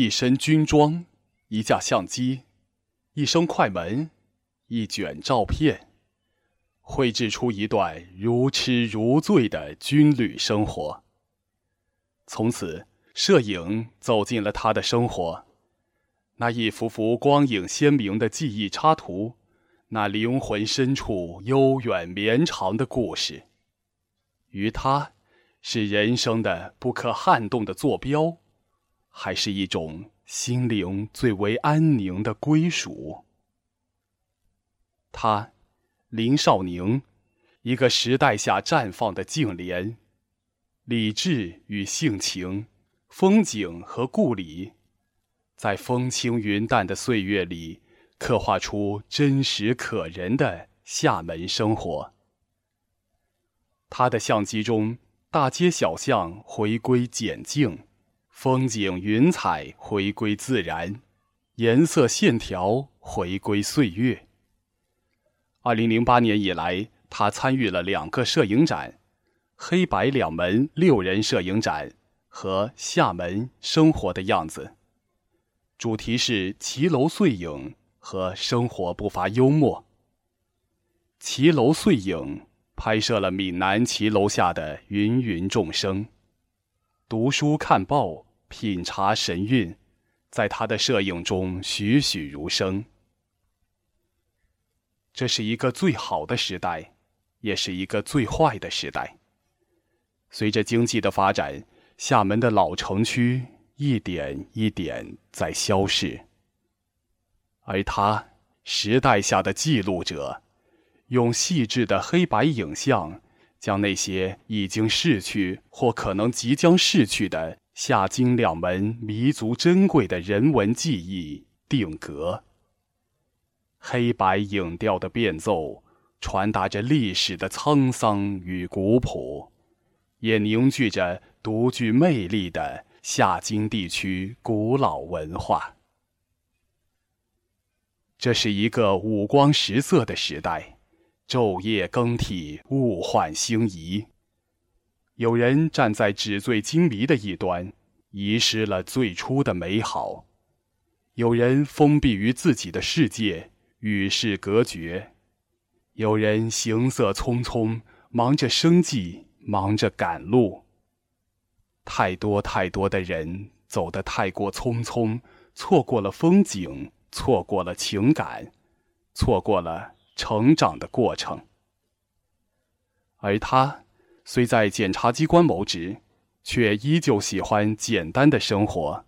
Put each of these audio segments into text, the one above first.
一身军装，一架相机，一声快门，一卷照片，绘制出一段如痴如醉的军旅生活。从此，摄影走进了他的生活。那一幅幅光影鲜明的记忆插图，那灵魂深处悠远绵长的故事，于他，是人生的不可撼动的坐标，还是一种心灵最为安宁的归属？他，林少宁，一个时代下绽放的净莲，理智与性情，风景和故里。在风轻云淡的岁月里，刻画出真实可人的厦门生活。他的相机中，大街小巷回归简静，风景云彩回归自然，颜色线条回归岁月。二零零八年以来，他参与了两个摄影展：黑白两门六人摄影展和厦门生活的样子。主题是骑楼碎影和生活不乏幽默。骑楼碎影拍摄了闽南骑楼下的芸芸众生，读书看报品茶神韵，在他的摄影中栩栩如生。这是一个最好的时代，也是一个最坏的时代。随着经济的发展，厦门的老城区。一点一点在消逝，而他，时代下的记录者，用细致的黑白影像，将那些已经逝去或可能即将逝去的夏金两门弥足珍贵的人文记忆定格。黑白影调的变奏，传达着历史的沧桑与古朴，也凝聚着独具魅力的。夏京地区古老文化，这是一个五光十色的时代，昼夜更替，物换星移。有人站在纸醉金迷的一端，遗失了最初的美好；有人封闭于自己的世界，与世隔绝；有人行色匆匆，忙着生计，忙着赶路。太多太多的人走得太过匆匆，错过了风景，错过了情感，错过了成长的过程。而他虽在检察机关谋职，却依旧喜欢简单的生活，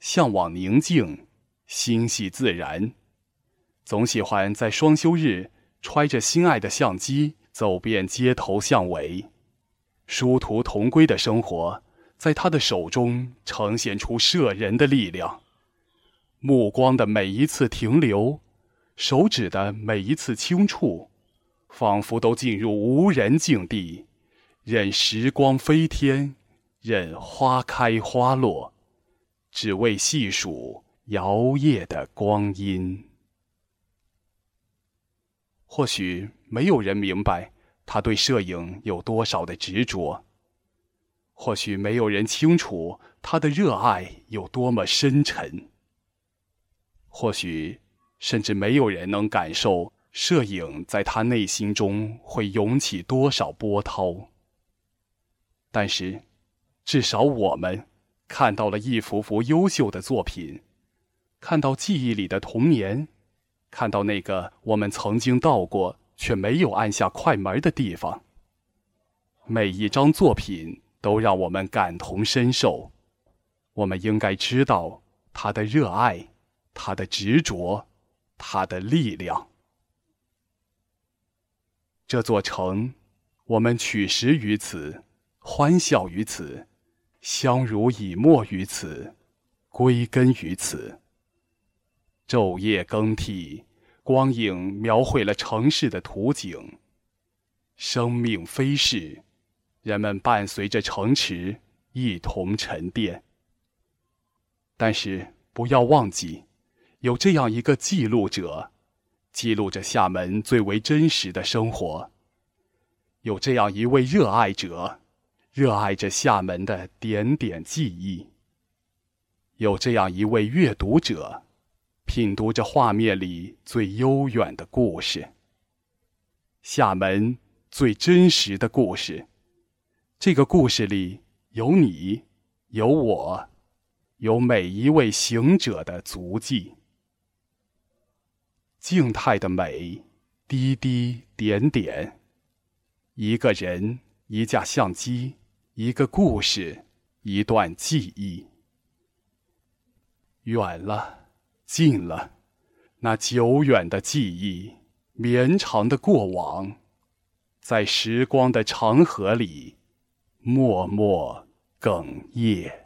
向往宁静，心系自然，总喜欢在双休日揣着心爱的相机走遍街头巷尾，殊途同归的生活。在他的手中呈现出摄人的力量，目光的每一次停留，手指的每一次轻触，仿佛都进入无人境地，任时光飞天，任花开花落，只为细数摇曳的光阴。或许没有人明白他对摄影有多少的执着。或许没有人清楚他的热爱有多么深沉。或许，甚至没有人能感受摄影在他内心中会涌起多少波涛。但是，至少我们看到了一幅幅优秀的作品，看到记忆里的童年，看到那个我们曾经到过却没有按下快门的地方。每一张作品。都让我们感同身受，我们应该知道他的热爱，他的执着，他的力量。这座城，我们取食于此，欢笑于此，相濡以沫于此，归根于此。昼夜更替，光影描绘了城市的图景，生命飞逝。人们伴随着城池一同沉淀，但是不要忘记，有这样一个记录者，记录着厦门最为真实的生活；有这样一位热爱者，热爱着厦门的点点记忆；有这样一位阅读者，品读着画面里最悠远的故事。厦门最真实的故事，这个故事里有你，有我，有每一位行者的足迹。静态的美，滴滴点点。一个人，一架相机，一个故事，一段记忆。远了，近了，那久远的记忆，绵长的过往，在时光的长河里，默默哽咽。